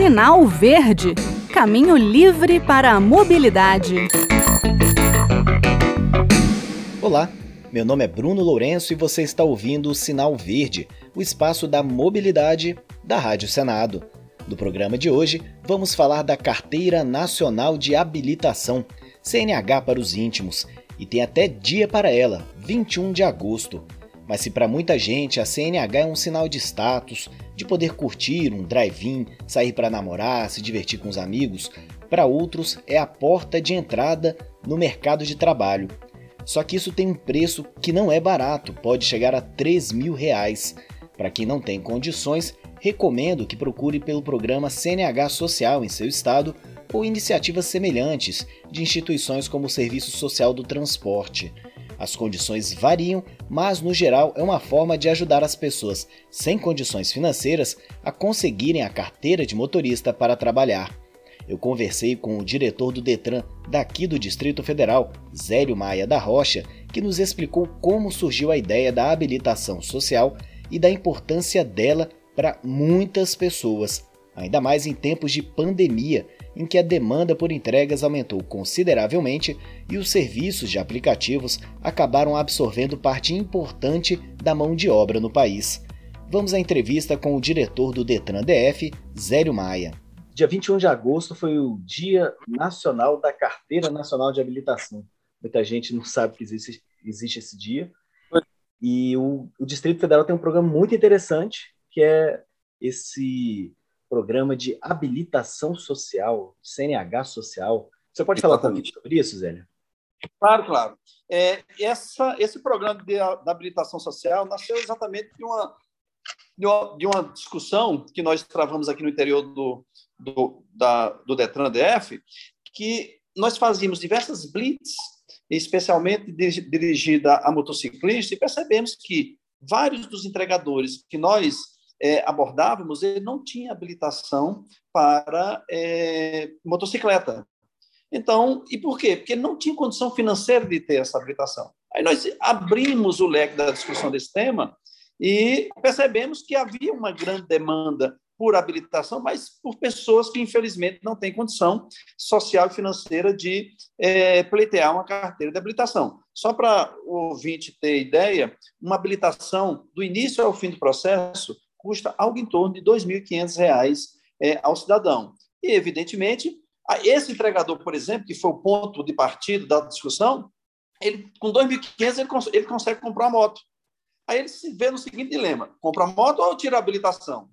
Sinal Verde Caminho livre para a mobilidade. Olá, meu nome é Bruno Lourenço e você está ouvindo o Sinal Verde, o espaço da mobilidade da Rádio Senado. No programa de hoje, vamos falar da Carteira Nacional de Habilitação, CNH para os íntimos, e tem até dia para ela, 21 de agosto. Mas se para muita gente a CNH é um sinal de status, de poder curtir um drive-in, sair para namorar, se divertir com os amigos, para outros é a porta de entrada no mercado de trabalho. Só que isso tem um preço que não é barato, pode chegar a 3 mil reais. Para quem não tem condições, recomendo que procure pelo programa CNH Social em seu estado ou iniciativas semelhantes de instituições como o Serviço Social do Transporte. As condições variam, mas no geral é uma forma de ajudar as pessoas sem condições financeiras a conseguirem a carteira de motorista para trabalhar. Eu conversei com o diretor do Detran daqui do Distrito Federal, Zélio Maia da Rocha, que nos explicou como surgiu a ideia da habilitação social e da importância dela para muitas pessoas, ainda mais em tempos de pandemia, em que a demanda por entregas aumentou consideravelmente e os serviços de aplicativos acabaram absorvendo parte importante da mão de obra no país. Vamos à entrevista com o diretor do Detran DF, Zélio Maia. Dia 21 de agosto foi o Dia Nacional da Carteira Nacional de Habilitação. Muita gente não sabe que existe, existe esse dia. E o, o Distrito Federal tem um programa muito interessante, que é esse programa de habilitação social, CNH social. Você pode falar um pouquinho sobre isso, Zélia? Claro, claro. É, essa, esse programa de, de, habilitação social nasceu exatamente de uma, de uma, de uma discussão que nós travamos aqui no interior do, do, da, do Detran DF, que nós fazíamos diversas blitz, especialmente dirigida a motociclistas, e percebemos que vários dos entregadores que nós é, abordávamos, ele não tinha habilitação para é, motocicleta. Então, e por quê? Porque ele não tinha condição financeira de ter essa habilitação. Aí nós abrimos o leque da discussão desse tema e percebemos que havia uma grande demanda por habilitação, mas por pessoas que, infelizmente, não têm condição social e financeira de é, pleitear uma carteira de habilitação. Só para o ouvinte ter ideia, uma habilitação, do início ao fim do processo, custa algo em torno de R$ 2.500 é, ao cidadão. E, evidentemente, esse entregador, por exemplo, que foi o ponto de partida da discussão, ele, com R$ 2.500 ele, cons ele consegue comprar uma moto. Aí ele se vê no seguinte dilema: compra a moto ou tira a habilitação?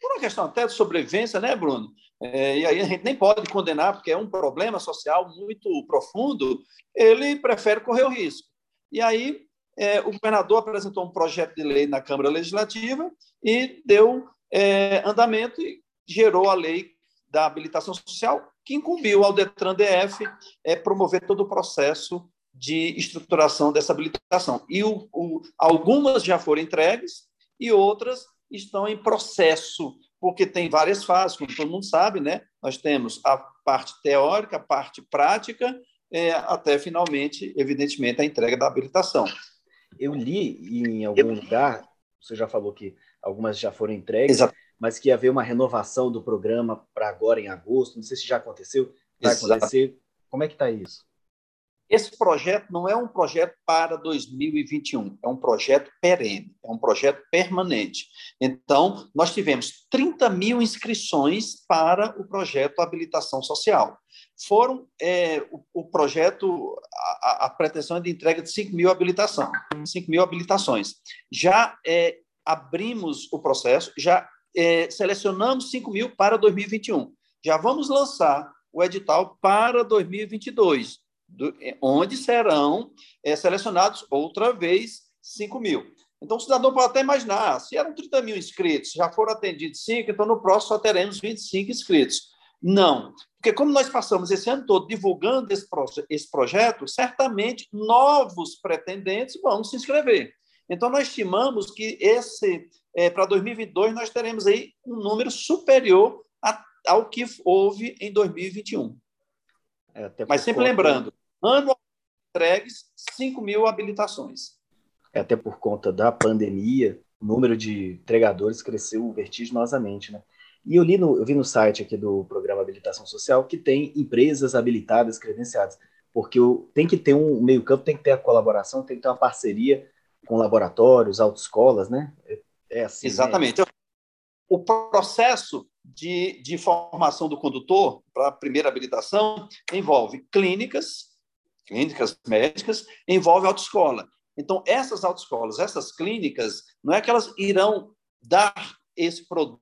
Por uma questão até de sobrevivência, né, Bruno? É, e aí a gente nem pode condenar, porque é um problema social muito profundo, ele prefere correr o risco. E aí é, o governador apresentou um projeto de lei na Câmara Legislativa e deu é, andamento e gerou a lei da habilitação social, que incumbiu ao Detran DF é, promover todo o processo de estruturação dessa habilitação. E o, o, algumas já foram entregues e outras estão em processo, porque tem várias fases, como todo mundo sabe, né? Nós temos a parte teórica, a parte prática, é, até finalmente, evidentemente, a entrega da habilitação. Eu li em algum lugar, você já falou que algumas já foram entregues, Exato. mas que ia haver uma renovação do programa para agora em agosto. Não sei se já aconteceu, vai Exato. acontecer. Como é que está isso? Esse projeto não é um projeto para 2021, é um projeto perene, é um projeto permanente. Então, nós tivemos 30 mil inscrições para o projeto Habilitação Social. Foram é, o, o, projeto, a, pretensão é de entrega de 5 mil habilitação, 5 mil habilitações. Já é, abrimos o processo, já é, selecionamos 5 mil para 2021. Já vamos lançar o edital para 2022 do, é, onde serão é, selecionados outra vez 5 mil. Então, o cidadão pode até imaginar, se eram 30 mil inscritos, já foram atendidos 5, então no próximo só teremos 25 inscritos. Não, porque como nós passamos esse ano todo divulgando esse, esse projeto, certamente novos pretendentes vão se inscrever. Então, nós estimamos que esse é, para 2022 nós teremos aí um número superior a, ao que houve em 2021. É, Mas sempre conta... lembrando, ano entregues 5 mil habilitações. É, até por conta da pandemia, o número de entregadores cresceu vertiginosamente, né? E eu, li no, eu vi no site aqui do programa Habilitação Social que tem empresas habilitadas, credenciadas, porque tem que ter um meio campo, tem que ter a colaboração, tem que ter uma parceria com laboratórios, autoescolas, né? É, é assim. Né? Exatamente. Né? O processo de, de formação do condutor para a primeira habilitação envolve clínicas, clínicas médicas, envolve autoescola. Então, essas autoescolas, essas clínicas, não é que elas irão dar esse produto,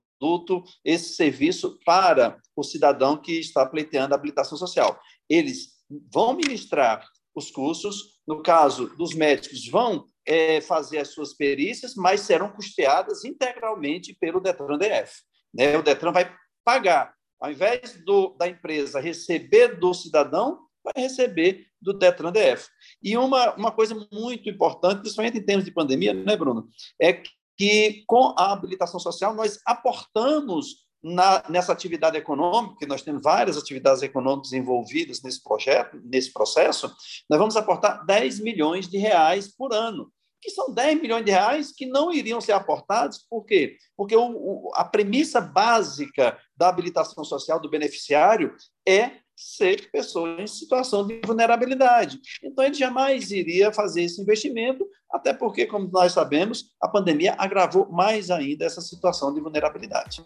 esse serviço para o cidadão que está pleiteando a habilitação social. Eles vão ministrar os cursos, no caso dos médicos, vão é, fazer as suas perícias, mas serão custeadas integralmente pelo Detran DF. Né? O Detran vai pagar. Ao invés do, da empresa receber do cidadão, vai receber do Detran DF. E uma, uma coisa muito importante, principalmente em termos de pandemia, né, Bruno? É que com a habilitação social nós aportamos na, nessa atividade econômica, que nós temos várias atividades econômicas envolvidas nesse projeto, nesse processo, nós vamos aportar 10 milhões de reais por ano que são 10 milhões de reais que não iriam ser aportados, por quê? Porque o, o, a premissa básica da habilitação social do beneficiário é ser pessoa em situação de vulnerabilidade. Então, ele jamais iria fazer esse investimento, até porque, como nós sabemos, a pandemia agravou mais ainda essa situação de vulnerabilidade.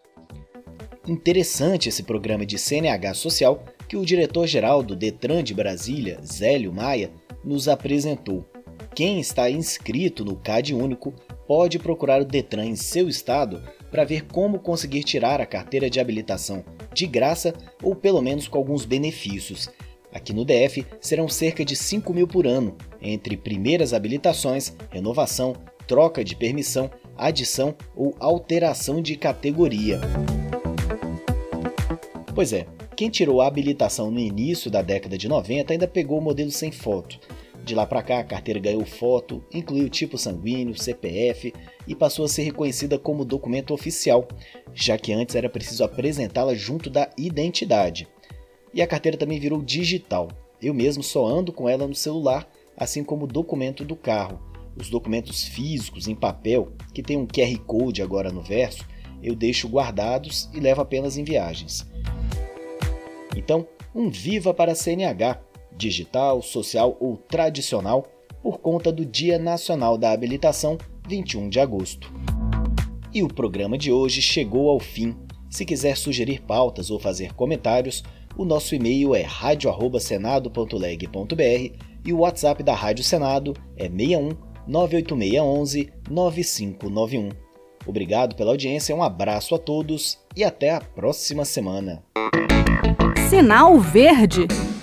Interessante esse programa de CNH social que o diretor-geral do Detran de Brasília, Zélio Maia, nos apresentou. Quem está inscrito no CAD Único pode procurar o Detran em seu estado para ver como conseguir tirar a carteira de habilitação de graça ou pelo menos com alguns benefícios. Aqui no DF serão cerca de 5 mil por ano, entre primeiras habilitações, renovação, troca de permissão, adição ou alteração de categoria. Pois é, quem tirou a habilitação no início da década de 90 ainda pegou o modelo sem foto, de lá para cá, a carteira ganhou foto, incluiu tipo sanguíneo, CPF e passou a ser reconhecida como documento oficial, já que antes era preciso apresentá-la junto da identidade. E a carteira também virou digital. Eu mesmo só ando com ela no celular, assim como o documento do carro. Os documentos físicos em papel, que tem um QR Code agora no verso, eu deixo guardados e levo apenas em viagens. Então, um viva para a CNH! Digital, social ou tradicional, por conta do Dia Nacional da Habilitação, 21 de agosto. E o programa de hoje chegou ao fim. Se quiser sugerir pautas ou fazer comentários, o nosso e-mail é radio@senado.leg.br e o WhatsApp da Rádio Senado é 61 98611 9591. Obrigado pela audiência, um abraço a todos e até a próxima semana. Sinal Verde